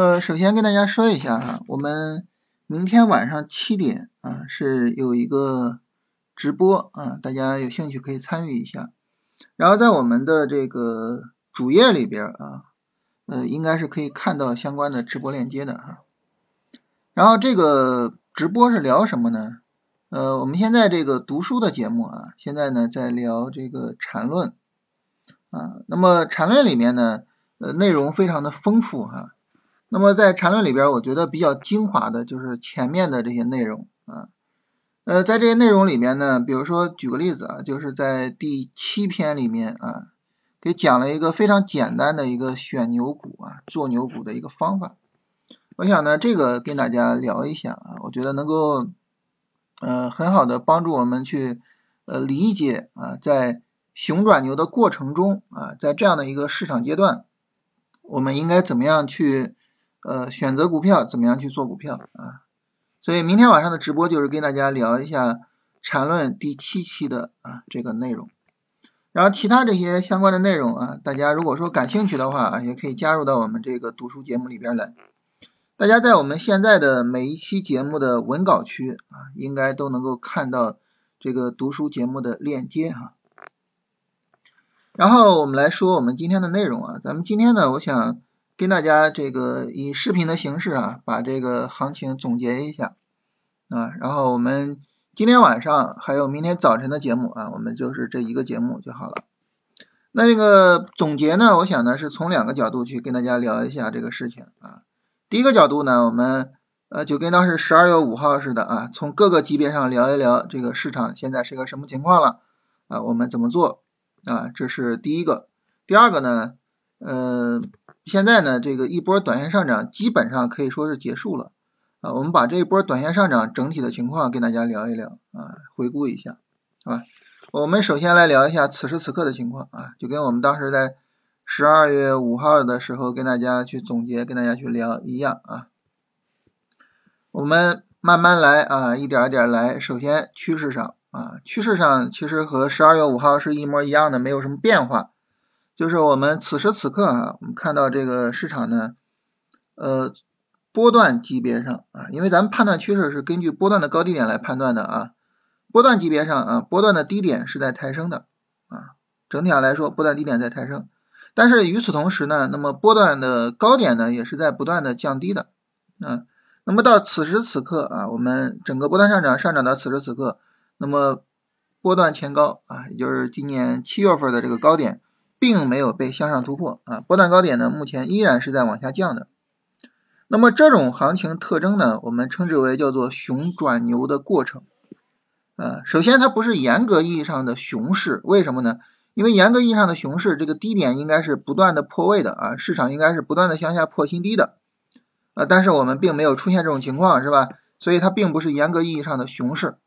呃，首先跟大家说一下哈，我们明天晚上七点啊是有一个直播啊，大家有兴趣可以参与一下。然后在我们的这个主页里边啊，呃，应该是可以看到相关的直播链接的哈。然后这个直播是聊什么呢？呃，我们现在这个读书的节目啊，现在呢在聊这个禅论啊。那么禅论里面呢，呃，内容非常的丰富哈。那么在缠论里边，我觉得比较精华的就是前面的这些内容啊。呃，在这些内容里面呢，比如说举个例子啊，就是在第七篇里面啊，给讲了一个非常简单的一个选牛股啊、做牛股的一个方法。我想呢，这个跟大家聊一下啊，我觉得能够呃很好的帮助我们去呃理解啊，在熊转牛的过程中啊，在这样的一个市场阶段，我们应该怎么样去。呃，选择股票怎么样去做股票啊？所以明天晚上的直播就是跟大家聊一下《缠论》第七期的啊这个内容。然后其他这些相关的内容啊，大家如果说感兴趣的话啊，也可以加入到我们这个读书节目里边来。大家在我们现在的每一期节目的文稿区啊，应该都能够看到这个读书节目的链接哈。然后我们来说我们今天的内容啊，咱们今天呢，我想。跟大家这个以视频的形式啊，把这个行情总结一下啊，然后我们今天晚上还有明天早晨的节目啊，我们就是这一个节目就好了。那这个总结呢，我想呢是从两个角度去跟大家聊一下这个事情啊。第一个角度呢，我们呃就跟当时十二月五号似的啊，从各个级别上聊一聊这个市场现在是个什么情况了啊，我们怎么做啊？这是第一个。第二个呢，呃。现在呢，这个一波短线上涨基本上可以说是结束了啊。我们把这一波短线上涨整体的情况跟大家聊一聊啊，回顾一下，啊。我们首先来聊一下此时此刻的情况啊，就跟我们当时在十二月五号的时候跟大家去总结、跟大家去聊一样啊。我们慢慢来啊，一点一点来。首先趋势上啊，趋势上其实和十二月五号是一模一样的，没有什么变化。就是我们此时此刻啊，我们看到这个市场呢，呃，波段级别上啊，因为咱们判断趋势是根据波段的高低点来判断的啊，波段级别上啊，波段的低点是在抬升的啊，整体上来说，波段低点在抬升，但是与此同时呢，那么波段的高点呢，也是在不断的降低的啊，那么到此时此刻啊，我们整个波段上涨上涨到此时此刻，那么波段前高啊，也就是今年七月份的这个高点。并没有被向上突破啊，波段高点呢，目前依然是在往下降的。那么这种行情特征呢，我们称之为叫做熊转牛的过程。啊，首先它不是严格意义上的熊市，为什么呢？因为严格意义上的熊市，这个低点应该是不断的破位的啊，市场应该是不断的向下破新低的啊，但是我们并没有出现这种情况，是吧？所以它并不是严格意义上的熊市，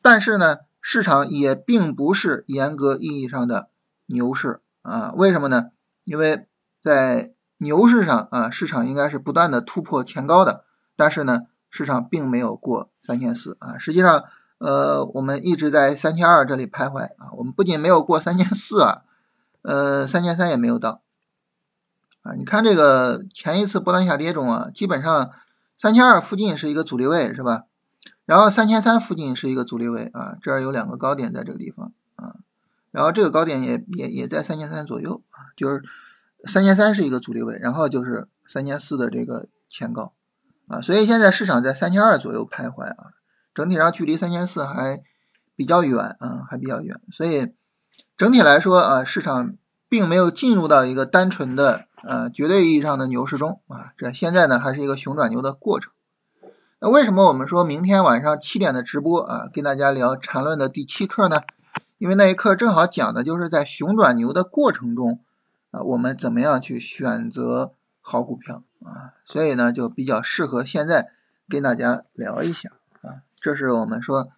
但是呢，市场也并不是严格意义上的牛市。啊，为什么呢？因为在牛市上啊，市场应该是不断的突破前高的，但是呢，市场并没有过三千四啊。实际上，呃，我们一直在三千二这里徘徊啊。我们不仅没有过三千四啊，呃，三千三也没有到啊。你看这个前一次波段下跌中啊，基本上三千二附近是一个阻力位，是吧？然后三千三附近是一个阻力位啊，这儿有两个高点在这个地方。然后这个高点也也也在三千三左右啊，就是三千三是一个阻力位，然后就是三千四的这个前高啊，所以现在市场在三千二左右徘徊啊，整体上距离三千四还比较远啊，还比较远，所以整体来说啊，市场并没有进入到一个单纯的呃绝对意义上的牛市中啊，这现在呢还是一个熊转牛的过程。那为什么我们说明天晚上七点的直播啊，跟大家聊缠论的第七课呢？因为那一课正好讲的就是在熊转牛的过程中，啊，我们怎么样去选择好股票啊，所以呢就比较适合现在跟大家聊一下啊，这是我们说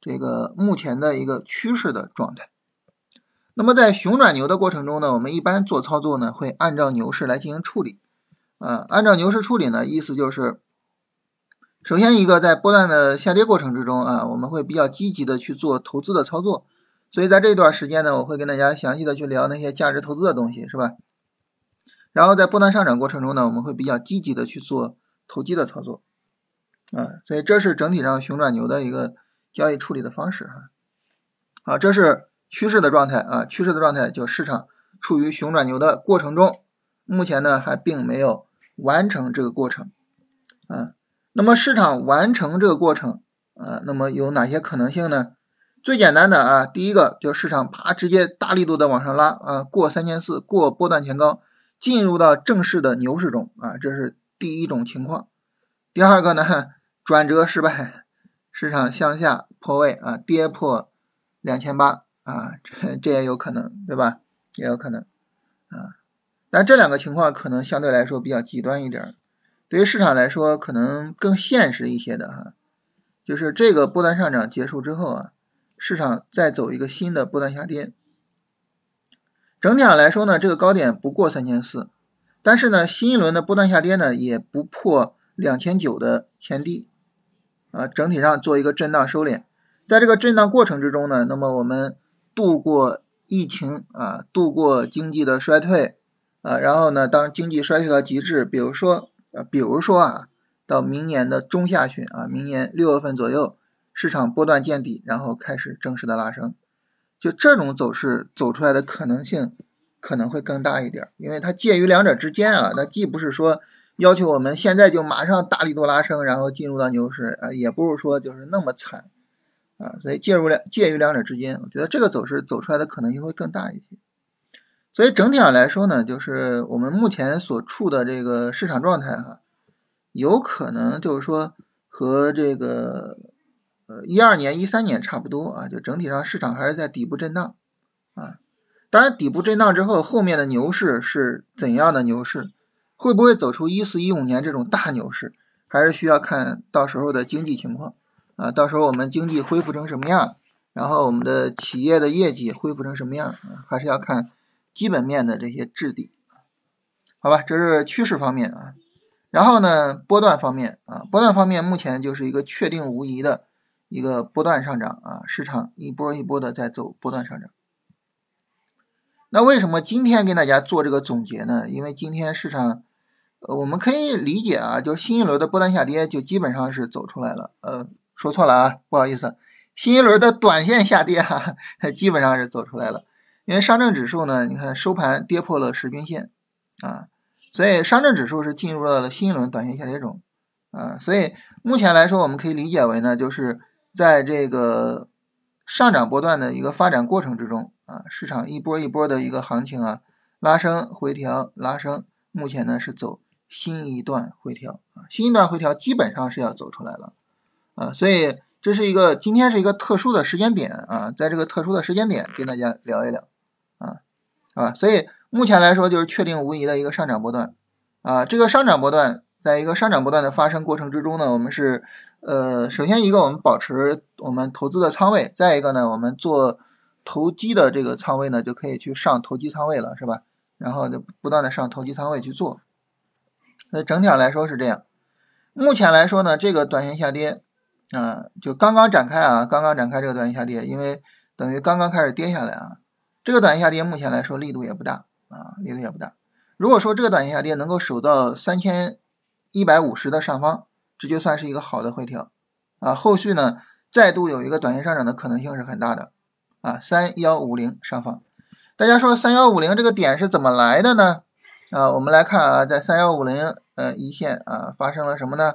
这个目前的一个趋势的状态。那么在熊转牛的过程中呢，我们一般做操作呢会按照牛市来进行处理啊，按照牛市处理呢，意思就是，首先一个在波段的下跌过程之中啊，我们会比较积极的去做投资的操作。所以在这段时间呢，我会跟大家详细的去聊那些价值投资的东西，是吧？然后在波段上涨过程中呢，我们会比较积极的去做投机的操作，啊，所以这是整体上熊转牛的一个交易处理的方式哈。好，这是趋势的状态啊，趋势的状态就市场处于熊转牛的过程中，目前呢还并没有完成这个过程，啊，那么市场完成这个过程啊，那么有哪些可能性呢？最简单的啊，第一个就市场啪直接大力度的往上拉啊，过三千四，过波段前高，进入到正式的牛市中啊，这是第一种情况。第二个呢，转折失败，市场向下破位啊，跌破两千八啊，这这也有可能，对吧？也有可能啊，但这两个情况可能相对来说比较极端一点，对于市场来说可能更现实一些的哈，就是这个波段上涨结束之后啊。市场再走一个新的波段下跌，整体上来说呢，这个高点不过三千四，但是呢，新一轮的波段下跌呢也不破两千九的前低，啊，整体上做一个震荡收敛，在这个震荡过程之中呢，那么我们度过疫情啊，度过经济的衰退啊，然后呢，当经济衰退到极致，比如说啊，比如说啊，到明年的中下旬啊，明年六月份左右。市场波段见底，然后开始正式的拉升，就这种走势走出来的可能性可能会更大一点，因为它介于两者之间啊，它既不是说要求我们现在就马上大力度拉升，然后进入到牛市啊，也不是说就是那么惨啊，所以介入两介于两者之间，我觉得这个走势走出来的可能性会更大一些。所以整体上来说呢，就是我们目前所处的这个市场状态哈，有可能就是说和这个。呃，一二年、一三年差不多啊，就整体上市场还是在底部震荡啊。当然，底部震荡之后，后面的牛市是怎样的牛市？会不会走出一四一五年这种大牛市？还是需要看到时候的经济情况啊。到时候我们经济恢复成什么样，然后我们的企业的业绩恢复成什么样，还是要看基本面的这些质地。好吧，这是趋势方面啊。然后呢，波段方面啊，波段方面目前就是一个确定无疑的。一个波段上涨啊，市场一波一波的在走波段上涨。那为什么今天跟大家做这个总结呢？因为今天市场，呃，我们可以理解啊，就新一轮的波段下跌就基本上是走出来了。呃，说错了啊，不好意思，新一轮的短线下跌哈，基本上是走出来了。因为上证指数呢，你看收盘跌破了十均线啊，所以上证指数是进入了新一轮短线下跌中啊。所以目前来说，我们可以理解为呢，就是。在这个上涨波段的一个发展过程之中啊，市场一波一波的一个行情啊，拉升回调拉升，目前呢是走新一段回调啊，新一段回调基本上是要走出来了啊，所以这是一个今天是一个特殊的时间点啊，在这个特殊的时间点跟大家聊一聊啊啊，所以目前来说就是确定无疑的一个上涨波段啊，这个上涨波段在一个上涨波段的发生过程之中呢，我们是。呃，首先一个我们保持我们投资的仓位，再一个呢，我们做投机的这个仓位呢，就可以去上投机仓位了，是吧？然后就不断的上投机仓位去做。那整体上来说是这样。目前来说呢，这个短线下跌啊，就刚刚展开啊，刚刚展开这个短线下跌，因为等于刚刚开始跌下来啊。这个短线下跌目前来说力度也不大啊，力度也不大。如果说这个短线下跌能够守到三千一百五十的上方。这就算是一个好的回调啊，后续呢再度有一个短线上涨的可能性是很大的啊，三幺五零上方，大家说三幺五零这个点是怎么来的呢？啊，我们来看啊，在三幺五零呃一线啊发生了什么呢？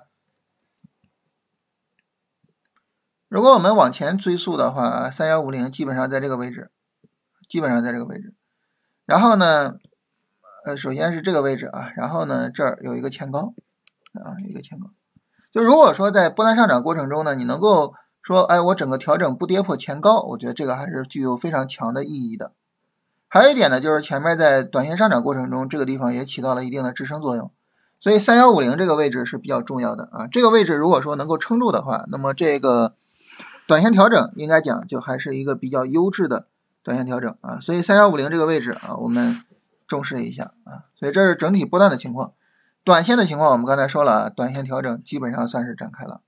如果我们往前追溯的话，三幺五零基本上在这个位置，基本上在这个位置，然后呢，呃，首先是这个位置啊，然后呢这儿有一个前高啊，有一个前高。就如果说在波段上涨过程中呢，你能够说，哎，我整个调整不跌破前高，我觉得这个还是具有非常强的意义的。还有一点呢，就是前面在短线上涨过程中，这个地方也起到了一定的支撑作用。所以三幺五零这个位置是比较重要的啊。这个位置如果说能够撑住的话，那么这个短线调整应该讲就还是一个比较优质的短线调整啊。所以三幺五零这个位置啊，我们重视一下啊。所以这是整体波段的情况。短线的情况，我们刚才说了，短线调整基本上算是展开了，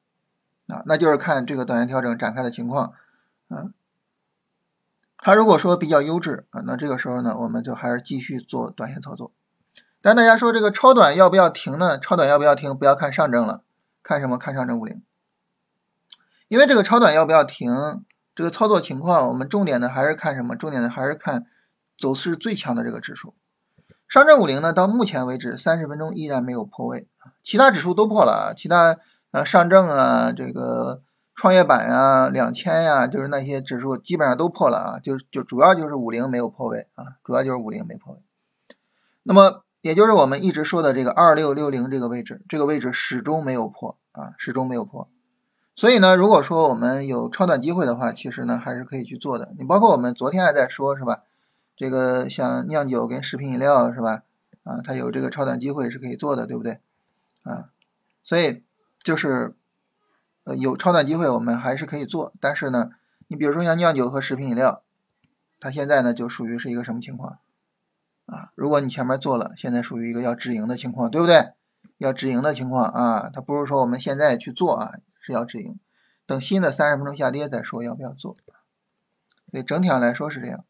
啊，那就是看这个短线调整展开的情况，啊，它如果说比较优质啊，那这个时候呢，我们就还是继续做短线操作。但大家说这个超短要不要停呢？超短要不要停？不要看上证了，看什么？看上证五零。因为这个超短要不要停，这个操作情况，我们重点的还是看什么？重点的还是看走势最强的这个指数。上证五零呢，到目前为止三十分钟依然没有破位，其他指数都破了，其他呃上证啊，这个创业板呀、两千呀，就是那些指数基本上都破了啊，就就主要就是五零没有破位啊，主要就是五零没破位。那么也就是我们一直说的这个二六六零这个位置，这个位置始终没有破啊，始终没有破。所以呢，如果说我们有超短机会的话，其实呢还是可以去做的。你包括我们昨天还在说，是吧？这个像酿酒跟食品饮料，是吧？啊，它有这个超短机会是可以做的，对不对？啊，所以就是呃有超短机会，我们还是可以做。但是呢，你比如说像酿酒和食品饮料，它现在呢就属于是一个什么情况？啊，如果你前面做了，现在属于一个要止盈的情况，对不对？要止盈的情况啊，它不是说我们现在去做啊。是要止盈，等新的三十分钟下跌再说要不要做。所以整体上来说是这样。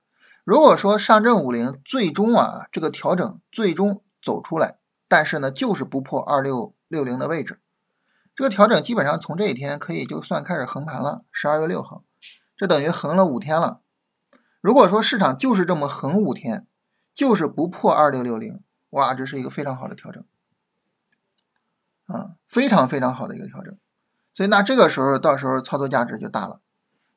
如果说上证五零最终啊这个调整最终走出来，但是呢就是不破二六六零的位置，这个调整基本上从这一天可以就算开始横盘了。十二月六号，这等于横了五天了。如果说市场就是这么横五天，就是不破二六六零，哇，这是一个非常好的调整啊，非常非常好的一个调整。所以那这个时候，到时候操作价值就大了。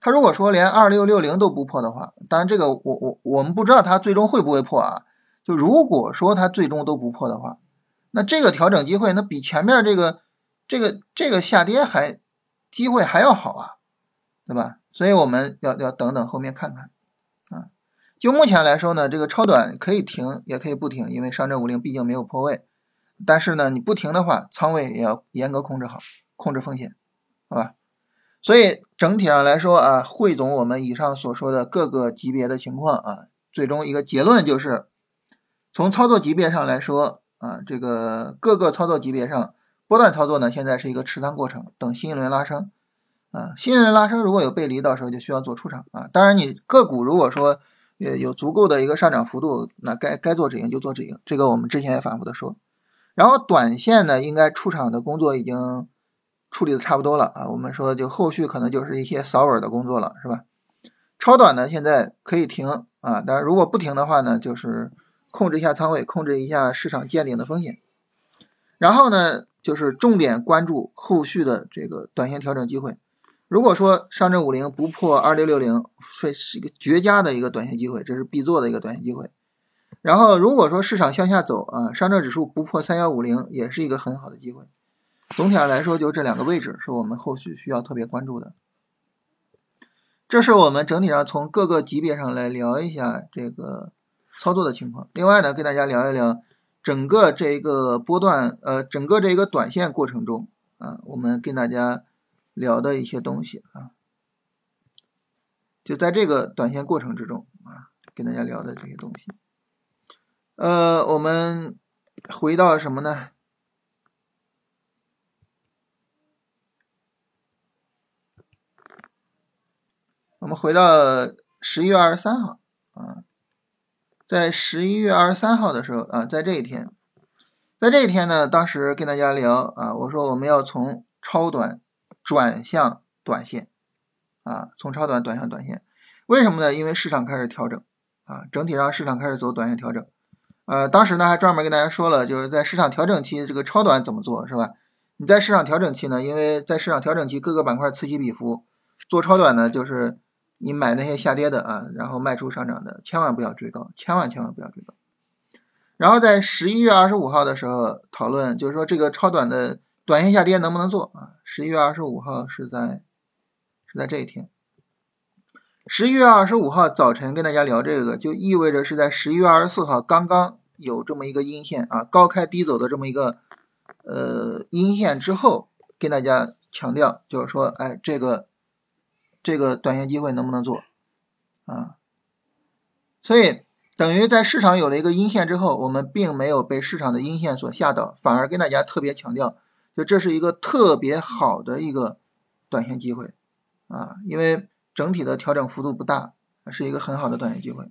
他如果说连二六六零都不破的话，当然这个我我我们不知道它最终会不会破啊。就如果说它最终都不破的话，那这个调整机会那比前面这个这个这个下跌还机会还要好啊，对吧？所以我们要要等等后面看看啊。就目前来说呢，这个超短可以停也可以不停，因为上证五零毕竟没有破位。但是呢，你不停的话，仓位也要严格控制好，控制风险。好吧，所以整体上来说啊，汇总我们以上所说的各个级别的情况啊，最终一个结论就是，从操作级别上来说啊，这个各个操作级别上波段操作呢，现在是一个持仓过程，等新一轮拉升啊，新一轮拉升如果有背离，到时候就需要做出场啊。当然，你个股如果说呃有足够的一个上涨幅度，那该该做止盈就做止盈，这个我们之前也反复的说。然后短线呢，应该出场的工作已经。处理的差不多了啊，我们说就后续可能就是一些扫尾的工作了，是吧？超短呢，现在可以停啊，但是如果不停的话呢，就是控制一下仓位，控制一下市场见顶的风险。然后呢，就是重点关注后续的这个短线调整机会。如果说上证五零不破二六六零，是是一个绝佳的一个短线机会，这是必做的一个短线机会。然后如果说市场向下走啊，上证指数不破三幺五零，也是一个很好的机会。总体上来说，就这两个位置是我们后续需要特别关注的。这是我们整体上从各个级别上来聊一下这个操作的情况。另外呢，跟大家聊一聊整个这一个波段，呃，整个这一个短线过程中啊，我们跟大家聊的一些东西啊，就在这个短线过程之中啊，跟大家聊的这些东西。呃，我们回到什么呢？我们回到十一月二十三号啊，在十一月二十三号的时候啊，在这一天，在这一天呢，当时跟大家聊啊，我说我们要从超短转向短线啊，从超短转向短线，为什么呢？因为市场开始调整啊，整体上市场开始走短线调整。呃，当时呢还专门跟大家说了，就是在市场调整期这个超短怎么做是吧？你在市场调整期呢，因为在市场调整期各个板块此起彼伏，做超短呢就是。你买那些下跌的啊，然后卖出上涨的，千万不要追高，千万千万不要追高。然后在十一月二十五号的时候讨论，就是说这个超短的短线下跌能不能做啊？十一月二十五号是在是在这一天。十一月二十五号早晨跟大家聊这个，就意味着是在十一月二十四号刚刚有这么一个阴线啊，高开低走的这么一个呃阴线之后，跟大家强调，就是说，哎，这个。这个短线机会能不能做啊？所以等于在市场有了一个阴线之后，我们并没有被市场的阴线所吓倒，反而跟大家特别强调，就这是一个特别好的一个短线机会啊，因为整体的调整幅度不大，是一个很好的短线机会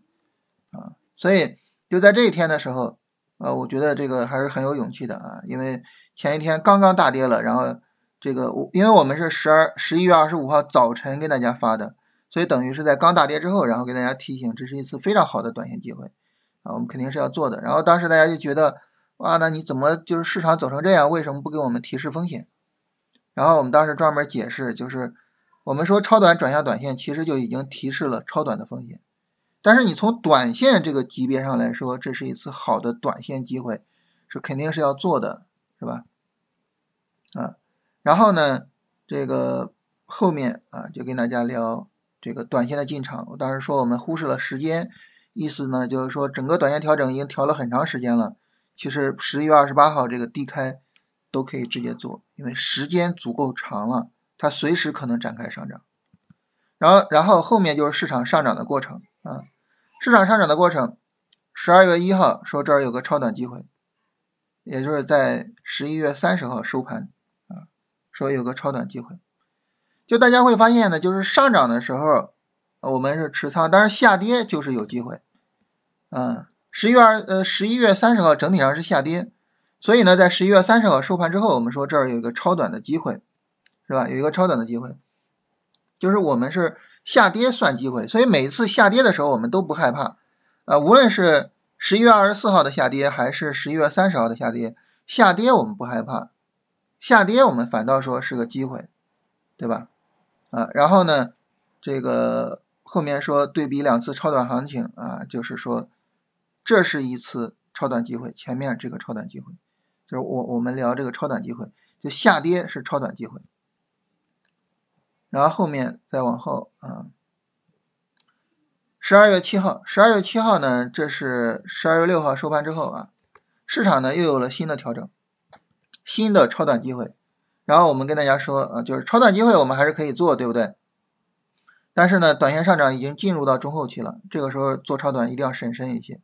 啊。所以就在这一天的时候呃，我觉得这个还是很有勇气的啊，因为前一天刚刚大跌了，然后这个我因为我们是十二十一月二十五号早晨给大家发的，所以等于是在刚大跌之后，然后给大家提醒，这是一次非常好的短线机会啊，我们肯定是要做的。然后当时大家就觉得，哇，那你怎么就是市场走成这样，为什么不给我们提示风险？然后我们当时专门解释，就是我们说超短转向短线，其实就已经提示了超短的风险。但是你从短线这个级别上来说，这是一次好的短线机会，是肯定是要做的，是吧？啊，然后呢，这个后面啊，就跟大家聊这个短线的进场。我当时说我们忽视了时间，意思呢就是说整个短线调整已经调了很长时间了，其实十一月二十八号这个低开都可以直接做，因为时间足够长了，它随时可能展开上涨。然后，然后后面就是市场上涨的过程啊。市场上涨的过程，十二月一号说这儿有个超短机会，也就是在十一月三十号收盘，说有个超短机会。就大家会发现呢，就是上涨的时候我们是持仓，但是下跌就是有机会。嗯，十一月二呃十一月三十号整体上是下跌，所以呢，在十一月三十号收盘之后，我们说这儿有一个超短的机会，是吧？有一个超短的机会，就是我们是。下跌算机会，所以每次下跌的时候我们都不害怕，啊，无论是十一月二十四号的下跌，还是十一月三十号的下跌，下跌我们不害怕，下跌我们反倒说是个机会，对吧？啊，然后呢，这个后面说对比两次超短行情啊，就是说这是一次超短机会，前面这个超短机会，就是我我们聊这个超短机会，就下跌是超短机会。然后后面再往后啊，十二月七号，十二月七号呢，这是十二月六号收盘之后啊，市场呢又有了新的调整，新的超短机会。然后我们跟大家说啊，就是超短机会我们还是可以做，对不对？但是呢，短线上涨已经进入到中后期了，这个时候做超短一定要审慎一些。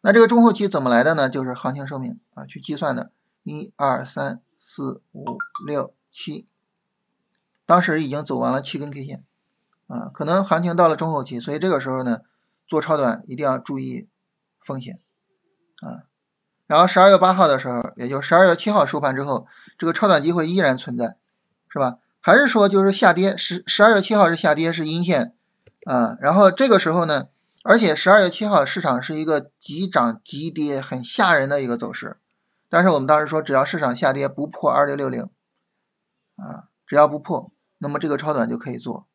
那这个中后期怎么来的呢？就是行情寿命啊，去计算的，一二三四五六七。当时已经走完了七根 K 线，啊，可能行情到了中后期，所以这个时候呢，做超短一定要注意风险，啊，然后十二月八号的时候，也就十二月七号收盘之后，这个超短机会依然存在，是吧？还是说就是下跌？十十二月七号是下跌，是阴线，啊，然后这个时候呢，而且十二月七号市场是一个急涨急跌很吓人的一个走势，但是我们当时说，只要市场下跌不破二六六零，啊，只要不破。那么这个超短就可以做，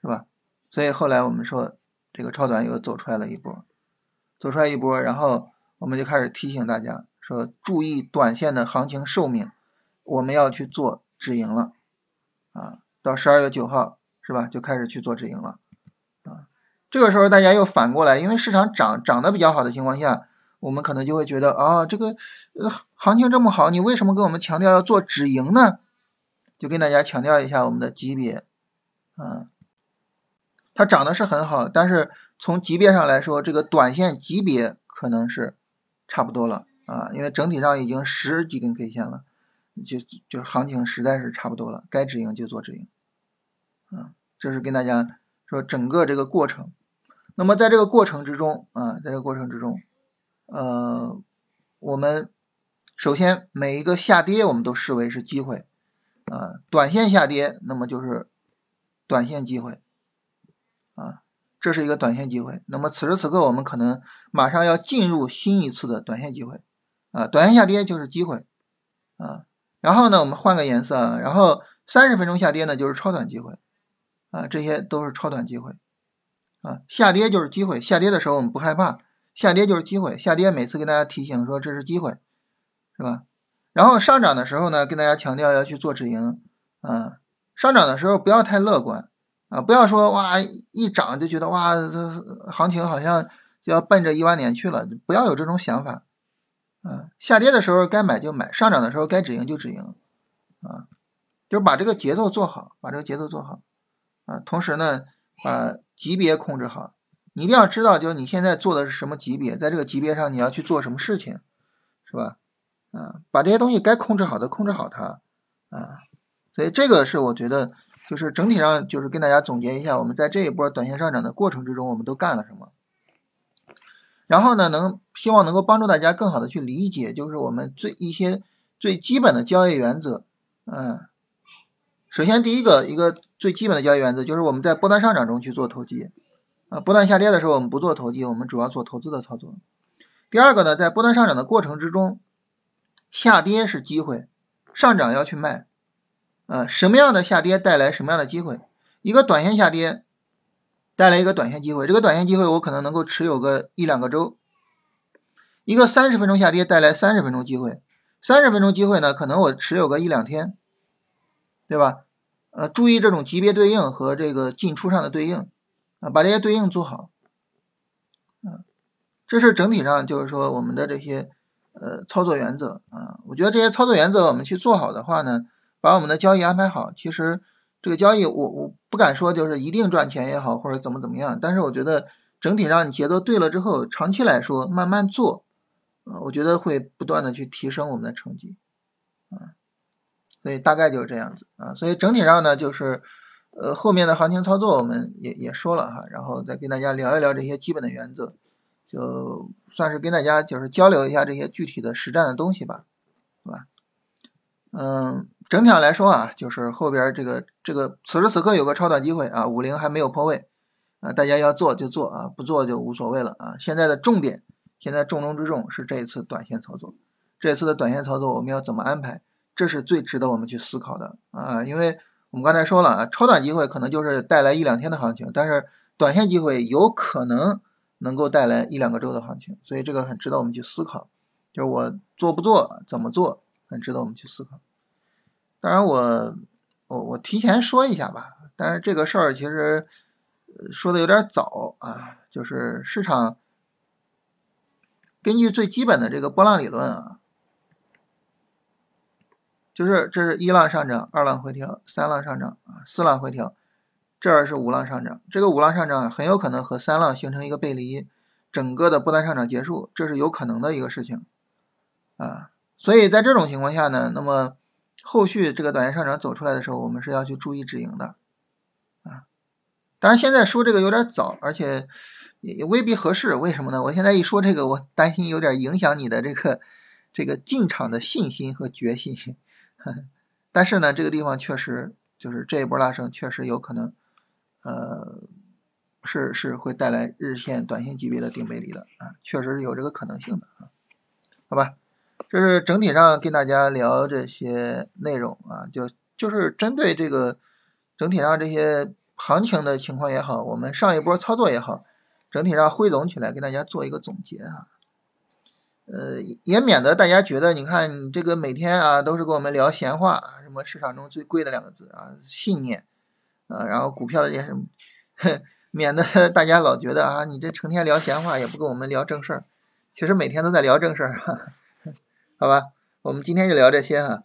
是吧？所以后来我们说这个超短又走出来了一波，走出来一波，然后我们就开始提醒大家说注意短线的行情寿命，我们要去做止盈了啊！到十二月九号是吧？就开始去做止盈了啊！这个时候大家又反过来，因为市场涨涨得比较好的情况下，我们可能就会觉得啊，这个行情这么好，你为什么跟我们强调要做止盈呢？就跟大家强调一下我们的级别，啊，它涨的是很好，但是从级别上来说，这个短线级别可能是差不多了啊，因为整体上已经十几根 K 线了，就就行情实在是差不多了，该止盈就做止盈，啊，这是跟大家说整个这个过程。那么在这个过程之中啊，在这个过程之中，呃，我们首先每一个下跌我们都视为是机会。啊，短线下跌，那么就是短线机会，这是一个短线机会。那么此时此刻，我们可能马上要进入新一次的短线机会啊，短线下跌就是机会啊。然后呢，我们换个颜色，然后三十分钟下跌呢就是超短机会啊，这些都是超短机会啊。下跌就是机会，下跌的时候我们不害怕，下跌就是机会，下跌每次跟大家提醒说这是机会，是吧？然后上涨的时候呢，跟大家强调要去做止盈，啊，上涨的时候不要太乐观，啊，不要说哇一涨就觉得哇这行情好像就要奔着一万点去了，不要有这种想法，啊，下跌的时候该买就买，上涨的时候该止盈就止盈，啊，就是把这个节奏做好，把这个节奏做好，啊，同时呢把级别控制好，你一定要知道，就是你现在做的是什么级别，在这个级别上你要去做什么事情，是吧？啊，把这些东西该控制好的控制好它，啊，所以这个是我觉得就是整体上就是跟大家总结一下，我们在这一波短线上涨的过程之中，我们都干了什么。然后呢，能希望能够帮助大家更好的去理解，就是我们最一些最基本的交易原则。嗯，首先第一个一个最基本的交易原则就是我们在波段上涨中去做投机，啊，波段下跌的时候我们不做投机，我们主要做投资的操作。第二个呢，在波段上涨的过程之中，下跌是机会，上涨要去卖。呃，什么样的下跌带来什么样的机会？一个短线下跌带来一个短线机会，这个短线机会我可能能够持有个一两个周。一个三十分钟下跌带来三十分钟机会，三十分钟机会呢，可能我持有个一两天，对吧？呃，注意这种级别对应和这个进出上的对应啊，把这些对应做好。嗯，这是整体上就是说我们的这些呃操作原则啊，我觉得这些操作原则我们去做好的话呢。把我们的交易安排好，其实这个交易我我不敢说就是一定赚钱也好，或者怎么怎么样，但是我觉得整体上你节奏对了之后，长期来说慢慢做，呃，我觉得会不断的去提升我们的成绩，啊，所以大概就是这样子啊，所以整体上呢就是呃后面的行情操作我们也也说了哈，然后再跟大家聊一聊这些基本的原则，就算是跟大家就是交流一下这些具体的实战的东西吧，是吧？嗯。整体上来说啊，就是后边这个这个此时此刻有个超短机会啊，五零还没有破位啊，大家要做就做啊，不做就无所谓了啊。现在的重点，现在重中之重是这一次短线操作，这次的短线操作我们要怎么安排？这是最值得我们去思考的啊，因为我们刚才说了啊，超短机会可能就是带来一两天的行情，但是短线机会有可能能够带来一两个周的行情，所以这个很值得我们去思考，就是我做不做，怎么做，很值得我们去思考。当然，我我我提前说一下吧。但是这个事儿其实说的有点早啊。就是市场根据最基本的这个波浪理论啊，就是这是一浪上涨，二浪回调，三浪上涨啊，四浪回调，这儿是五浪上涨。这个五浪上涨很有可能和三浪形成一个背离，整个的波段上涨结束，这是有可能的一个事情啊。所以在这种情况下呢，那么。后续这个短线上涨走出来的时候，我们是要去注意止盈的，啊，当然现在说这个有点早，而且也也未必合适。为什么呢？我现在一说这个，我担心有点影响你的这个这个进场的信心和决心。但是呢，这个地方确实就是这一波拉升，确实有可能，呃，是是会带来日线、短线级别的顶背离的啊，确实是有这个可能性的啊，好吧。这是整体上跟大家聊这些内容啊，就就是针对这个整体上这些行情的情况也好，我们上一波操作也好，整体上汇总起来跟大家做一个总结啊，呃，也免得大家觉得你看你这个每天啊都是跟我们聊闲话，什么市场中最贵的两个字啊，信念啊，然后股票的这些，免得 大家老觉得啊你这成天聊闲话也不跟我们聊正事儿，其实每天都在聊正事儿哈。好吧，我们今天就聊这些哈。